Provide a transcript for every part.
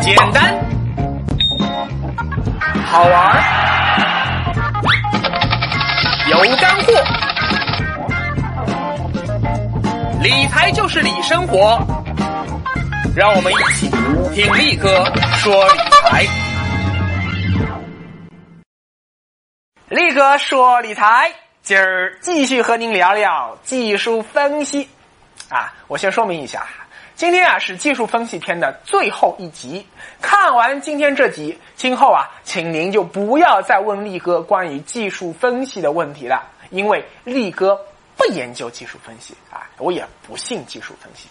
简单，好玩，有干货。理财就是理生活，让我们一起听力哥说理财。力哥说理财，今儿继续和您聊聊技术分析。啊，我先说明一下，今天啊是技术分析篇的最后一集。看完今天这集，今后啊，请您就不要再问力哥关于技术分析的问题了，因为力哥不研究技术分析啊，我也不信技术分析。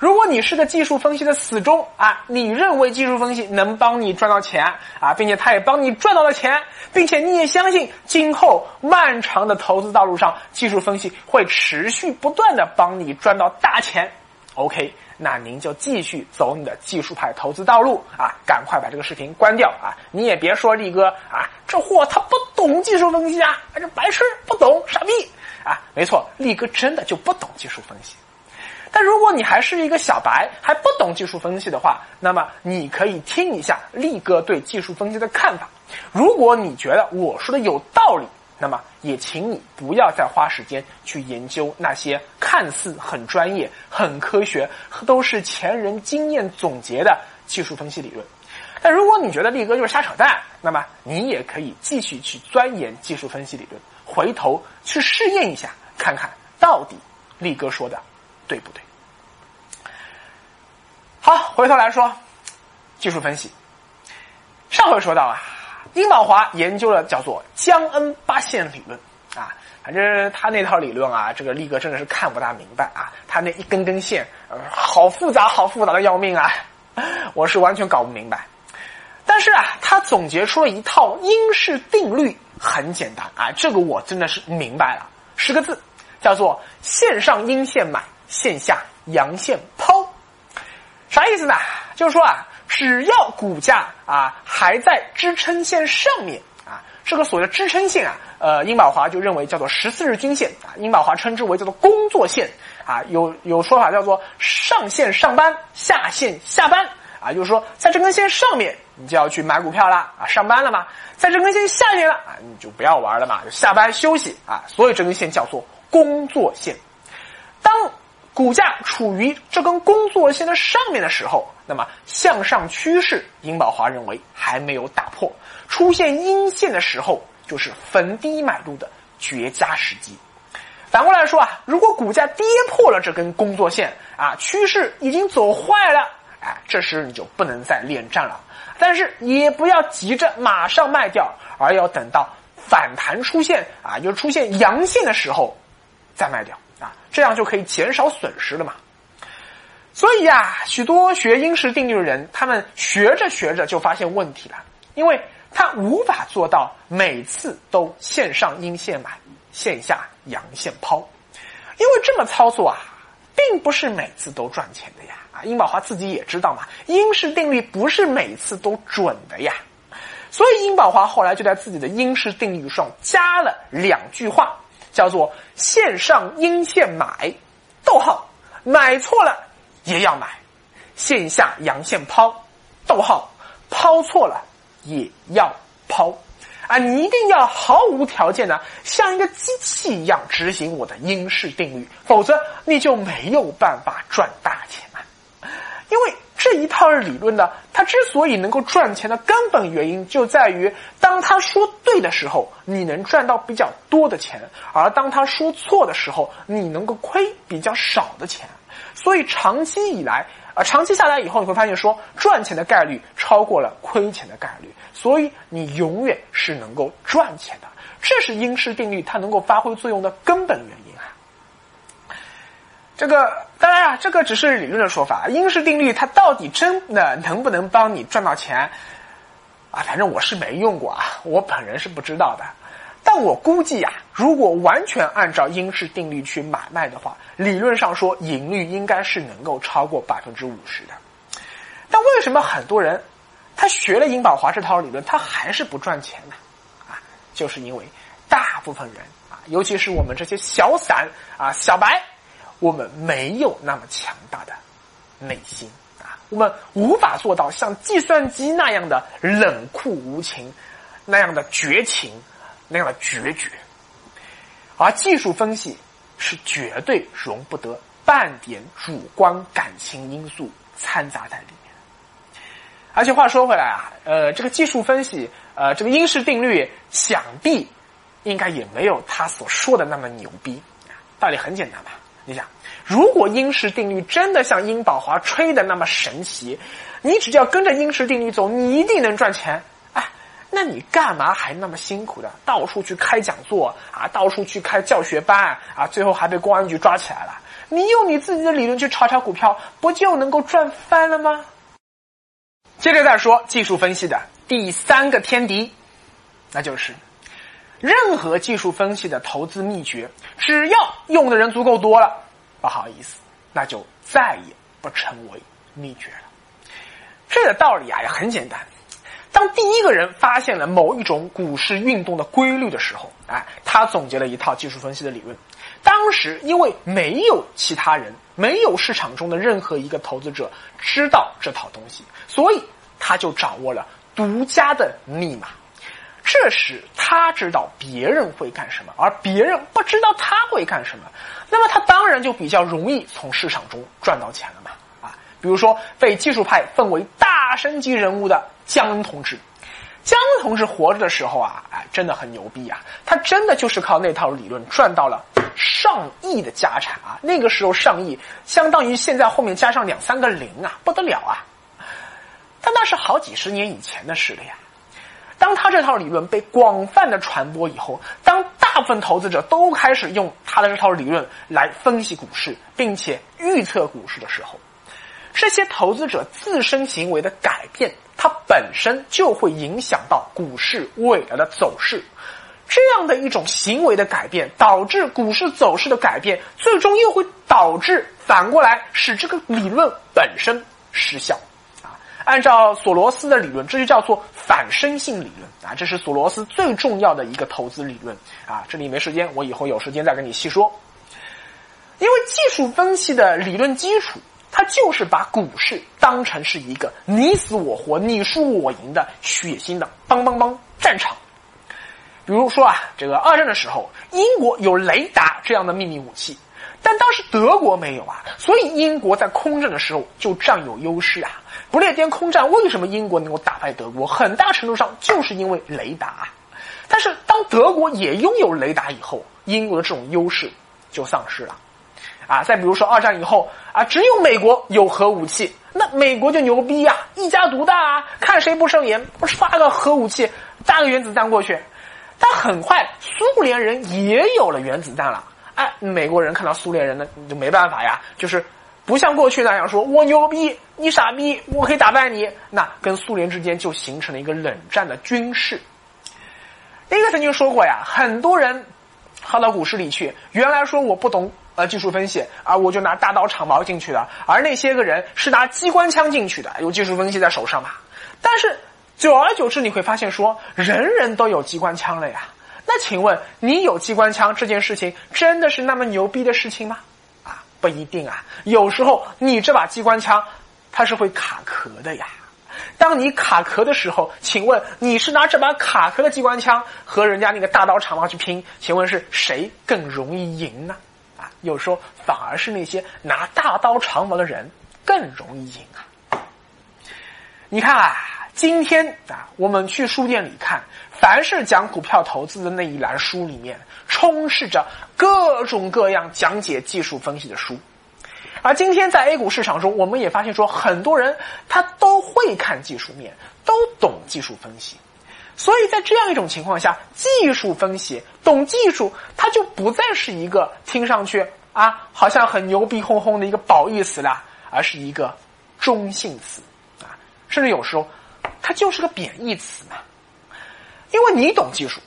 如果你是个技术分析的死忠啊，你认为技术分析能帮你赚到钱啊，并且他也帮你赚到了钱，并且你也相信今后漫长的投资道路上，技术分析会持续不断的帮你赚到大钱。OK，那您就继续走你的技术派投资道路啊，赶快把这个视频关掉啊！你也别说力哥啊，这货他不懂技术分析啊，这白痴不懂傻逼啊！没错，力哥真的就不懂技术分析。但如果你还是一个小白，还不懂技术分析的话，那么你可以听一下力哥对技术分析的看法。如果你觉得我说的有道理，那么也请你不要再花时间去研究那些看似很专业、很科学、都是前人经验总结的技术分析理论。但如果你觉得力哥就是瞎扯淡，那么你也可以继续去钻研技术分析理论，回头去试验一下，看看到底力哥说的。对不对？好，回头来说技术分析。上回说到啊，殷宝华研究了叫做江恩八线理论啊，反正他那套理论啊，这个力哥真的是看不大明白啊，他那一根根线，呃，好复杂，好复杂的要命啊，我是完全搞不明白。但是啊，他总结出了一套因式定律，很简单啊，这个我真的是明白了，十个字，叫做线上阴线买。线下阳线抛，啥意思呢？就是说啊，只要股价啊还在支撑线上面啊，这个所谓的支撑线啊，呃，殷宝华就认为叫做十四日均线啊，殷宝华称之为叫做工作线啊，有有说法叫做上线上班，下线下班啊，就是说在这根线上面你就要去买股票啦啊，上班了嘛，在这根线下面了啊，你就不要玩了嘛，就下班休息啊，所以这根线叫做工作线，当。股价处于这根工作线的上面的时候，那么向上趋势，殷宝华认为还没有打破，出现阴线的时候，就是逢低买入的绝佳时机。反过来说啊，如果股价跌破了这根工作线啊，趋势已经走坏了，哎，这时你就不能再恋战了。但是也不要急着马上卖掉，而要等到反弹出现啊，就出现阳线的时候再卖掉。啊，这样就可以减少损失了嘛。所以呀，许多学因式定律的人，他们学着学着就发现问题了，因为他无法做到每次都线上阴线买，线下阳线抛，因为这么操作啊，并不是每次都赚钱的呀。啊，殷宝华自己也知道嘛，因式定律不是每次都准的呀。所以殷宝华后来就在自己的因式定律上加了两句话。叫做线上阴线买，逗号，买错了也要买；线下阳线抛，逗号，抛错了也要抛。啊，你一定要毫无条件的像一个机器一样执行我的因式定律，否则你就没有办法赚大钱啊！因为。这一套理论呢，它之所以能够赚钱的根本原因，就在于当他说对的时候，你能赚到比较多的钱；而当他说错的时候，你能够亏比较少的钱。所以长期以来，啊，长期下来以后，你会发现说赚钱的概率超过了亏钱的概率，所以你永远是能够赚钱的。这是因式定律它能够发挥作用的根本原因啊。这个当然啊，这个只是理论的说法。因式定律它到底真的能不能帮你赚到钱啊？反正我是没用过啊，我本人是不知道的。但我估计啊，如果完全按照英式定律去买卖的话，理论上说盈率应该是能够超过百分之五十的。但为什么很多人他学了英宝华这套理论，他还是不赚钱呢？啊，就是因为大部分人啊，尤其是我们这些小散啊、小白。我们没有那么强大的内心啊，我们无法做到像计算机那样的冷酷无情，那样的绝情，那样的决绝。而技术分析是绝对容不得半点主观感情因素掺杂在里面。而且话说回来啊，呃，这个技术分析，呃，这个因式定律，想必应该也没有他所说的那么牛逼。道理很简单吧？你想，如果因式定律真的像殷宝华吹的那么神奇，你只要跟着因式定律走，你一定能赚钱。那你干嘛还那么辛苦的到处去开讲座啊，到处去开教学班啊，最后还被公安局抓起来了？你用你自己的理论去炒炒股票，不就能够赚翻了吗？接着再说技术分析的第三个天敌，那就是任何技术分析的投资秘诀，只要用的人足够多了，不好意思，那就再也不成为秘诀了。这个道理啊也很简单，当第一个人发现了某一种股市运动的规律的时候，哎，他总结了一套技术分析的理论。当时因为没有其他人。没有市场中的任何一个投资者知道这套东西，所以他就掌握了独家的密码。这时他知道别人会干什么，而别人不知道他会干什么，那么他当然就比较容易从市场中赚到钱了嘛。啊，比如说被技术派奉为大神级人物的江恩同志。江恩同志活着的时候啊，哎，真的很牛逼啊！他真的就是靠那套理论赚到了上亿的家产啊！那个时候上亿相当于现在后面加上两三个零啊，不得了啊！但那是好几十年以前的事了呀。当他这套理论被广泛的传播以后，当大部分投资者都开始用他的这套理论来分析股市，并且预测股市的时候，这些投资者自身行为的改变。它本身就会影响到股市未来的走势，这样的一种行为的改变，导致股市走势的改变，最终又会导致反过来使这个理论本身失效。啊，按照索罗斯的理论，这就叫做反身性理论啊，这是索罗斯最重要的一个投资理论啊。这里没时间，我以后有时间再跟你细说。因为技术分析的理论基础。他就是把股市当成是一个你死我活、你输我赢的血腥的邦邦邦战场。比如说啊，这个二战的时候，英国有雷达这样的秘密武器，但当时德国没有啊，所以英国在空战的时候就占有优势啊。不列颠空战为什么英国能够打败德国？很大程度上就是因为雷达。但是当德国也拥有雷达以后，英国的这种优势就丧失了。啊，再比如说二战以后啊，只有美国有核武器，那美国就牛逼呀，一家独大啊，看谁不顺眼，不是发个核武器，炸个原子弹过去。但很快，苏联人也有了原子弹了，哎，美国人看到苏联人呢，你就没办法呀，就是不像过去那样说，我牛逼，你傻逼，我可以打败你。那跟苏联之间就形成了一个冷战的军事。那个曾经说过呀，很多人跑到股市里去，原来说我不懂。呃，技术分析啊，我就拿大刀长矛进去的，而那些个人是拿机关枪进去的，有技术分析在手上嘛。但是久而久之，你会发现说，人人都有机关枪了呀。那请问，你有机关枪这件事情真的是那么牛逼的事情吗？啊，不一定啊。有时候你这把机关枪它是会卡壳的呀。当你卡壳的时候，请问你是拿这把卡壳的机关枪和人家那个大刀长矛去拼？请问是谁更容易赢呢？啊有时候反而是那些拿大刀长矛的人更容易赢啊！你看啊，今天啊，我们去书店里看，凡是讲股票投资的那一栏书里面，充斥着各种各样讲解技术分析的书。而今天在 A 股市场中，我们也发现说，很多人他都会看技术面，都懂技术分析。所以在这样一种情况下，技术分析懂技术，它就不再是一个听上去啊好像很牛逼哄哄的一个褒义词了，而是一个中性词啊，甚至有时候它就是个贬义词嘛。因为你懂技术，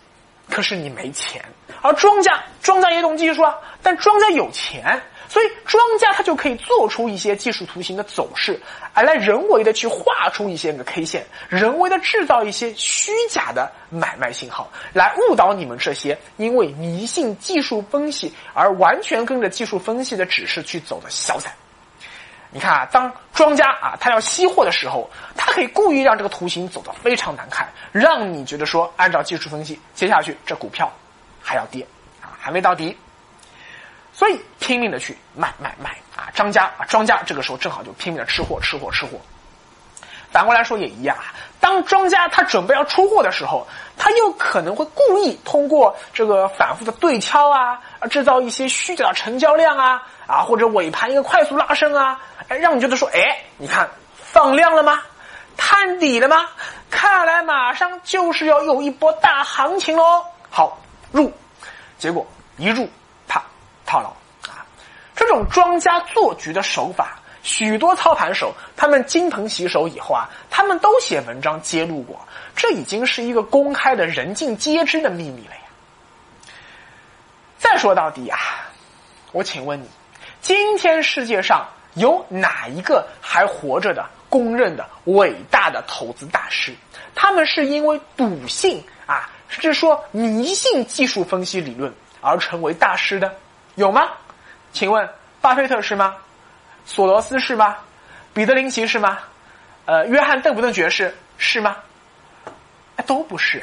可是你没钱，而庄家庄家也懂技术啊，但庄家有钱。所以庄家他就可以做出一些技术图形的走势，而来人为的去画出一些个 K 线，人为的制造一些虚假的买卖信号，来误导你们这些因为迷信技术分析而完全跟着技术分析的指示去走的小散。你看啊，当庄家啊他要吸货的时候，他可以故意让这个图形走得非常难看，让你觉得说，按照技术分析，接下去这股票还要跌啊，还没到底，所以拼命的去卖卖卖啊，庄家啊庄家这个时候正好就拼命的吃货吃货吃货。反过来说也一样啊，当庄家他准备要出货的时候，他又可能会故意通过这个反复的对敲啊，制造一些虚假的成交量啊。啊，或者尾盘一个快速拉升啊，哎，让你觉得说，哎，你看放量了吗？探底了吗？看来马上就是要有一波大行情喽。好，入，结果一入，啪，套牢啊！这种庄家做局的手法，许多操盘手他们金盆洗手以后啊，他们都写文章揭露过，这已经是一个公开的人尽皆知的秘密了呀。再说到底啊，我请问你。今天世界上有哪一个还活着的公认的伟大的投资大师？他们是因为笃信啊，甚至说迷信技术分析理论而成为大师的，有吗？请问巴菲特是吗？索罗斯是吗？彼得林奇是吗？呃，约翰邓普顿爵士是吗？都不是。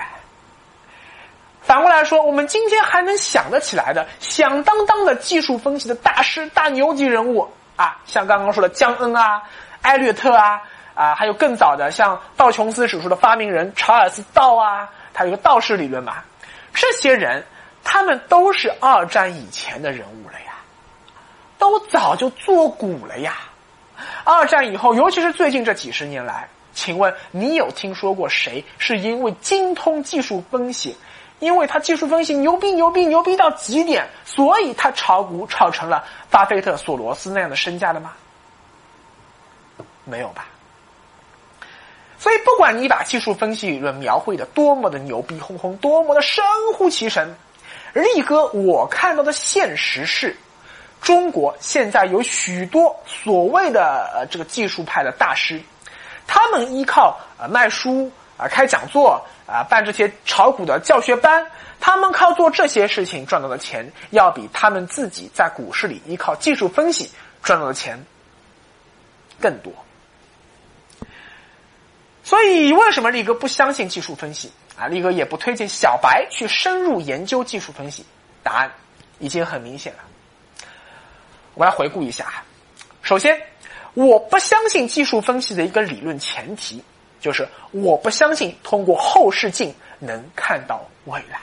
反过来说，我们今天还能想得起来的响当当的技术分析的大师、大牛级人物啊，像刚刚说的江恩啊、艾略特啊啊，还有更早的像道琼斯指数的发明人查尔斯道啊，他有个道氏理论嘛。这些人他们都是二战以前的人物了呀，都早就做股了呀。二战以后，尤其是最近这几十年来，请问你有听说过谁是因为精通技术分析？因为他技术分析牛逼牛逼牛逼到极点，所以他炒股炒成了巴菲特、索罗斯那样的身价的吗？没有吧。所以不管你把技术分析理论描绘的多么的牛逼哄哄，多么的神乎其神，力哥我看到的现实是，中国现在有许多所谓的呃这个技术派的大师，他们依靠呃卖书啊开讲座。啊，办这些炒股的教学班，他们靠做这些事情赚到的钱，要比他们自己在股市里依靠技术分析赚到的钱更多。所以，为什么力哥不相信技术分析啊？力哥也不推荐小白去深入研究技术分析。答案已经很明显了。我来回顾一下。首先，我不相信技术分析的一个理论前提。就是我不相信通过后视镜能看到未来。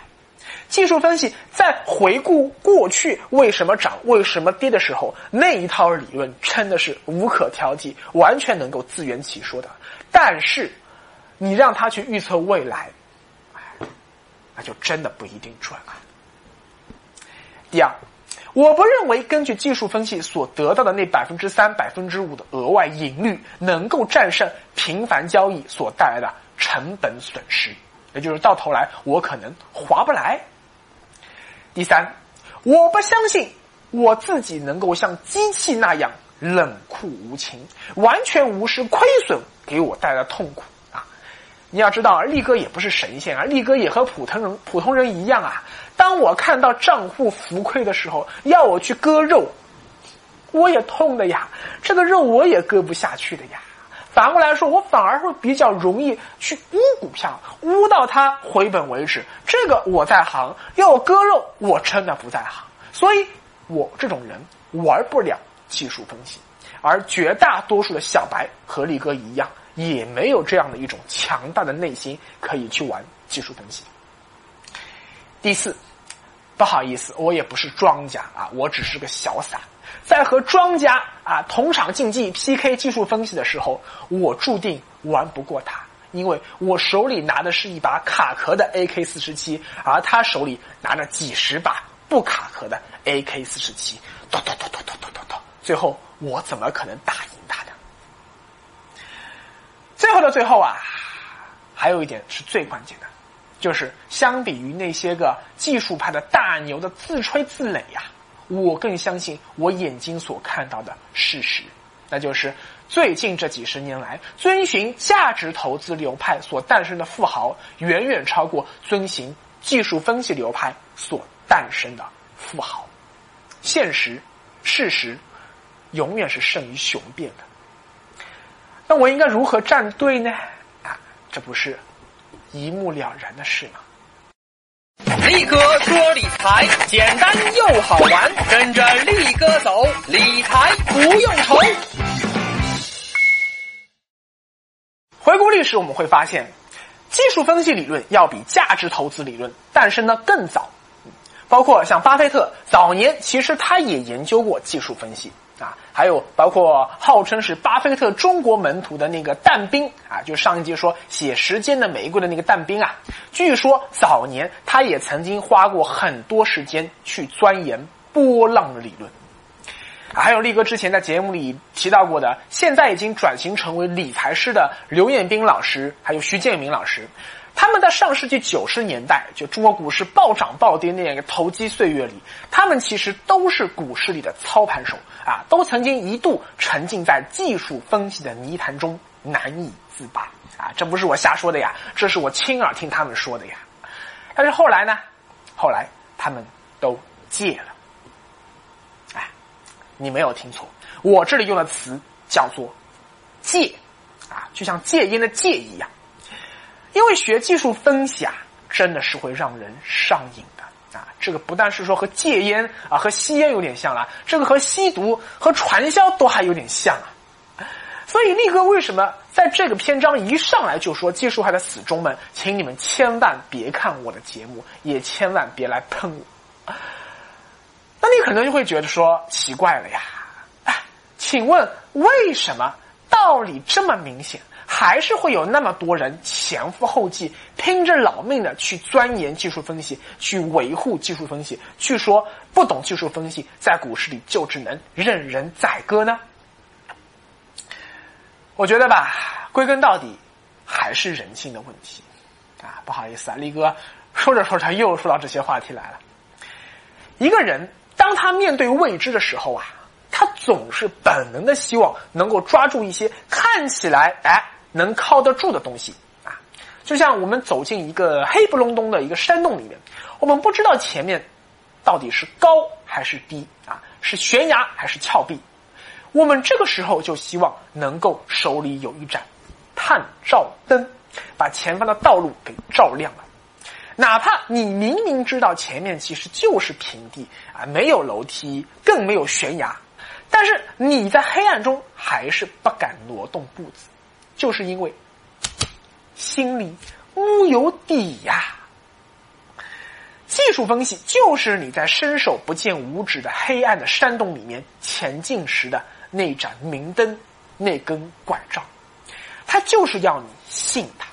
技术分析在回顾过去为什么涨、为什么跌的时候，那一套理论真的是无可挑剔，完全能够自圆其说的。但是，你让他去预测未来，那就真的不一定准了。第二。我不认为根据技术分析所得到的那百分之三、百分之五的额外盈率能够战胜频繁交易所带来的成本损失，也就是到头来我可能划不来。第三，我不相信我自己能够像机器那样冷酷无情，完全无视亏损给我带来的痛苦！你要知道啊，力哥也不是神仙啊，力哥也和普通人普通人一样啊。当我看到账户浮亏的时候，要我去割肉，我也痛的呀。这个肉我也割不下去的呀。反过来说，我反而会比较容易去污股票，污到它回本为止。这个我在行，要我割肉，我真的不在行。所以，我这种人玩不了技术分析，而绝大多数的小白和力哥一样，也没有这样的一种强大的内心可以去玩技术分析。第四。不好意思，我也不是庄家啊，我只是个小散。在和庄家啊同场竞技 PK 技术分析的时候，我注定玩不过他，因为我手里拿的是一把卡壳的 AK 四十七，而他手里拿着几十把不卡壳的 AK 四十七，咚咚咚咚咚咚咚咚，最后我怎么可能打赢？最后的最后啊，还有一点是最关键的。就是相比于那些个技术派的大牛的自吹自擂呀，我更相信我眼睛所看到的事实，那就是最近这几十年来，遵循价值投资流派所诞生的富豪，远远超过遵循技术分析流派所诞生的富豪。现实、事实永远是胜于雄辩的。那我应该如何站队呢？啊，这不是一目了然的事吗？力哥说理财简单又好玩，跟着力哥走，理财不用愁。回顾历史，我们会发现，技术分析理论要比价值投资理论诞生的更早。包括像巴菲特早年，其实他也研究过技术分析啊，还有包括号称是巴菲特中国门徒的那个但斌啊，就上一集说写《时间的玫瑰》的那个但斌啊，据说早年他也曾经花过很多时间去钻研波浪的理论。还有力哥之前在节目里提到过的，现在已经转型成为理财师的刘彦斌老师，还有徐建明老师。他们在上世纪九十年代，就中国股市暴涨暴跌那样一个投机岁月里，他们其实都是股市里的操盘手啊，都曾经一度沉浸在技术分析的泥潭中难以自拔啊！这不是我瞎说的呀，这是我亲耳听他们说的呀。但是后来呢？后来他们都戒了。哎，你没有听错，我这里用的词叫做戒啊，就像戒烟的戒一样。因为学技术分析啊，真的是会让人上瘾的啊！这个不但是说和戒烟啊、和吸烟有点像了，这个和吸毒、和传销都还有点像啊！所以力哥为什么在这个篇章一上来就说技术派的死忠们，请你们千万别看我的节目，也千万别来喷我。那你可能就会觉得说奇怪了呀？请问为什么道理这么明显？还是会有那么多人前赴后继，拼着老命的去钻研技术分析，去维护技术分析，去说不懂技术分析，在股市里就只能任人宰割呢？我觉得吧，归根到底还是人性的问题啊！不好意思啊，力哥说着说着又说到这些话题来了。一个人当他面对未知的时候啊，他总是本能的希望能够抓住一些看起来哎。能靠得住的东西啊，就像我们走进一个黑不隆咚的一个山洞里面，我们不知道前面到底是高还是低啊，是悬崖还是峭壁。我们这个时候就希望能够手里有一盏探照灯，把前方的道路给照亮了。哪怕你明明知道前面其实就是平地啊，没有楼梯，更没有悬崖，但是你在黑暗中还是不敢挪动步子。就是因为心里木有底呀。技术分析就是你在伸手不见五指的黑暗的山洞里面前进时的那盏明灯，那根拐杖，它就是要你信它。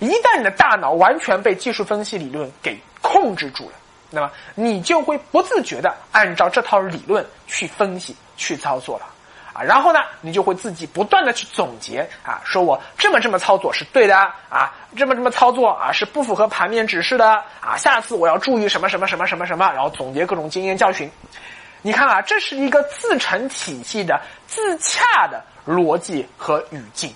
一旦你的大脑完全被技术分析理论给控制住了，那么你就会不自觉的按照这套理论去分析、去操作了。啊，然后呢，你就会自己不断的去总结啊，说我这么这么操作是对的啊，这么这么操作啊是不符合盘面指示的啊，下次我要注意什么什么什么什么什么，然后总结各种经验教训。你看啊，这是一个自成体系的自洽的逻辑和语境，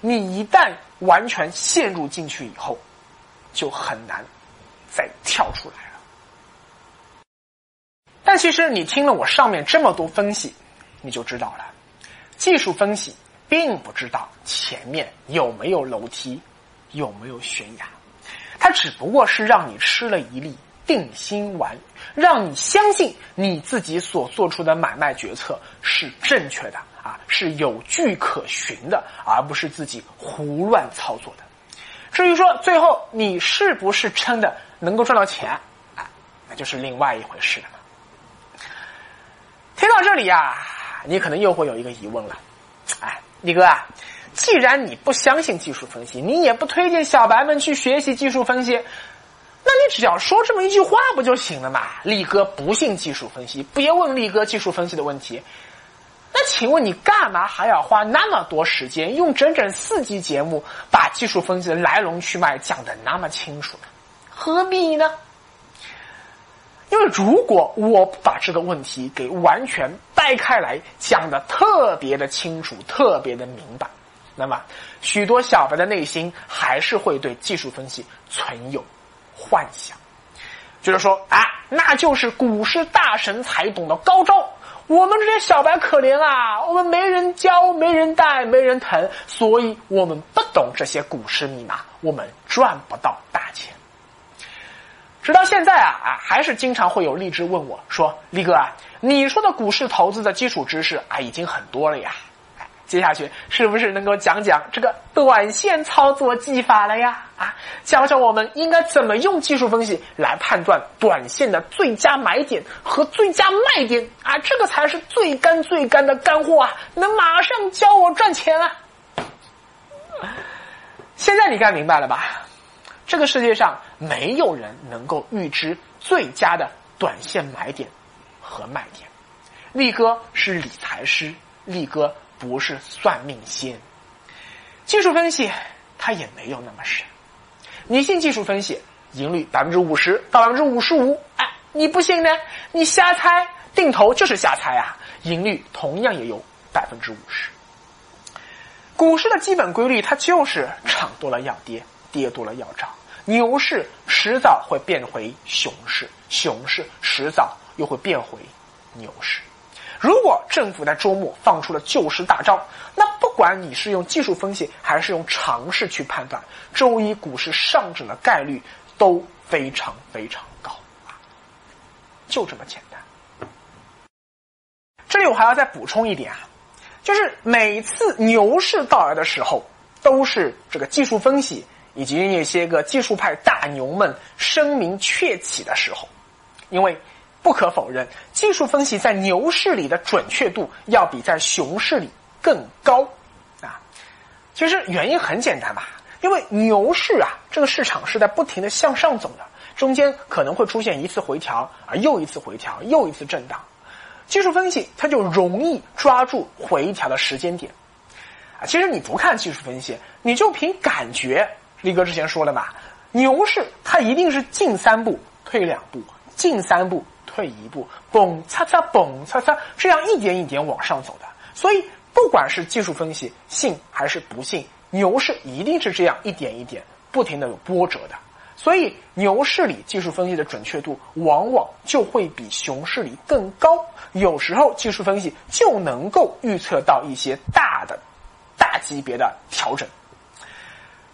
你一旦完全陷入进去以后，就很难再跳出来了。但其实你听了我上面这么多分析。你就知道了，技术分析并不知道前面有没有楼梯，有没有悬崖，它只不过是让你吃了一粒定心丸，让你相信你自己所做出的买卖决策是正确的啊，是有据可循的，而不是自己胡乱操作的。至于说最后你是不是真的能够赚到钱啊，那就是另外一回事了。听到这里呀。你可能又会有一个疑问了，哎，李哥啊，既然你不相信技术分析，你也不推荐小白们去学习技术分析，那你只要说这么一句话不就行了嘛？力哥不信技术分析，别问力哥技术分析的问题。那请问你干嘛还要花那么多时间，用整整四集节目把技术分析的来龙去脉讲的那么清楚呢？何必呢？因为如果我把这个问题给完全掰开来讲的特别的清楚、特别的明白，那么许多小白的内心还是会对技术分析存有幻想，就是说啊，那就是股市大神才懂的高招，我们这些小白可怜啊，我们没人教，没人带，没人疼，所以我们不懂这些股市密码，我们赚不到。直到现在啊啊，还是经常会有荔枝问我说：“力哥啊，你说的股市投资的基础知识啊，已经很多了呀，接下去是不是能够讲讲这个短线操作技法了呀？啊，教教我们应该怎么用技术分析来判断短线的最佳买点和最佳卖点啊？这个才是最干最干的干货啊！能马上教我赚钱啊！现在你该明白了吧？”这个世界上没有人能够预知最佳的短线买点和卖点。力哥是理财师，力哥不是算命仙。技术分析它也没有那么神。你信技术分析，盈率百分之五十到百分之五十五，哎，你不信呢？你瞎猜，定投就是瞎猜啊，盈率同样也有百分之五十。股市的基本规律，它就是涨多了要跌。跌多了要涨，牛市迟早会变回熊市，熊市迟早又会变回牛市。如果政府在周末放出了救市大招，那不管你是用技术分析还是用常识去判断，周一股市上涨的概率都非常非常高啊！就这么简单。这里我还要再补充一点啊，就是每次牛市到来的时候，都是这个技术分析。以及那些个技术派大牛们声名鹊起的时候，因为不可否认，技术分析在牛市里的准确度要比在熊市里更高啊。其实原因很简单吧，因为牛市啊，这个市场是在不停的向上走的，中间可能会出现一次回调，啊又一次回调，又一次震荡，技术分析它就容易抓住回调的时间点啊。其实你不看技术分析，你就凭感觉。力哥之前说了嘛，牛市它一定是进三步退两步，进三步退一步，蹦擦擦蹦擦擦，这样一点一点往上走的。所以不管是技术分析信还是不信，牛市一定是这样一点一点不停的有波折的。所以牛市里技术分析的准确度往往就会比熊市里更高。有时候技术分析就能够预测到一些大的、大级别的调整，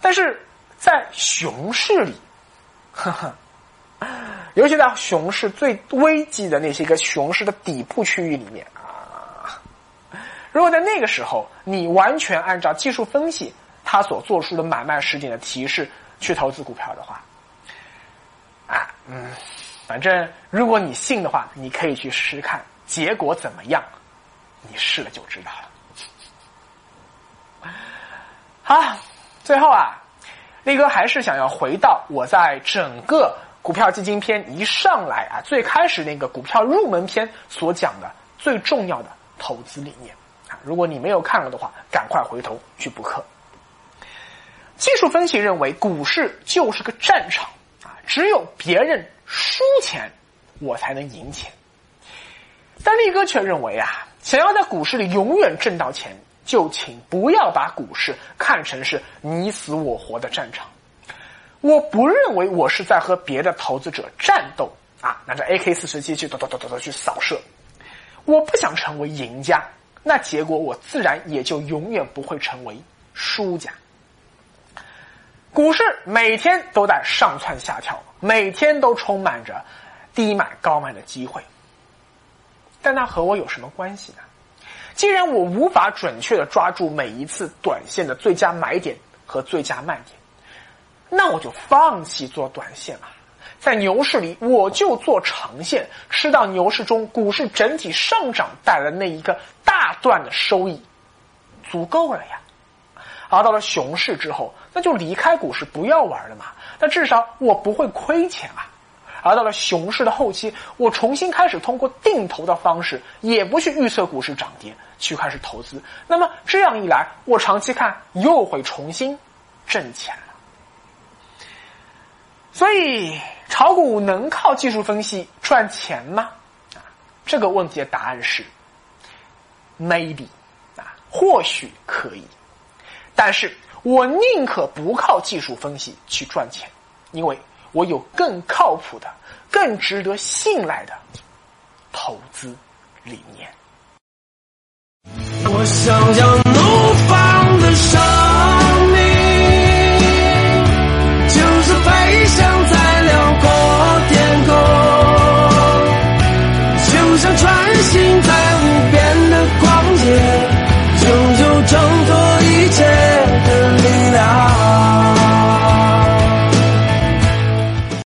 但是。在熊市里，呵呵，尤其在熊市最危机的那些个熊市的底部区域里面啊，如果在那个时候你完全按照技术分析他所做出的买卖时点的提示去投资股票的话，啊，嗯，反正如果你信的话，你可以去试试看，结果怎么样？你试了就知道了。好，最后啊。力哥还是想要回到我在整个股票基金篇一上来啊，最开始那个股票入门篇所讲的最重要的投资理念啊。如果你没有看过的话，赶快回头去补课。技术分析认为股市就是个战场啊，只有别人输钱，我才能赢钱。但力哥却认为啊，想要在股市里永远挣到钱。就请不要把股市看成是你死我活的战场。我不认为我是在和别的投资者战斗啊，拿着 AK 四十七去咚咚咚咚咚去扫射。我不想成为赢家，那结果我自然也就永远不会成为输家。股市每天都在上蹿下跳，每天都充满着低买高卖的机会，但那和我有什么关系呢？既然我无法准确的抓住每一次短线的最佳买点和最佳卖点，那我就放弃做短线了。在牛市里，我就做长线，吃到牛市中股市整体上涨带来那一个大段的收益，足够了呀。而到了熊市之后，那就离开股市不要玩了嘛。那至少我不会亏钱啊。而到了熊市的后期，我重新开始通过定投的方式，也不去预测股市涨跌，去开始投资。那么这样一来，我长期看又会重新挣钱了。所以，炒股能靠技术分析赚钱吗？啊，这个问题的答案是 maybe 啊，或许可以，但是我宁可不靠技术分析去赚钱，因为。我有更靠谱的更值得信赖的投资理念。我想要怒放的手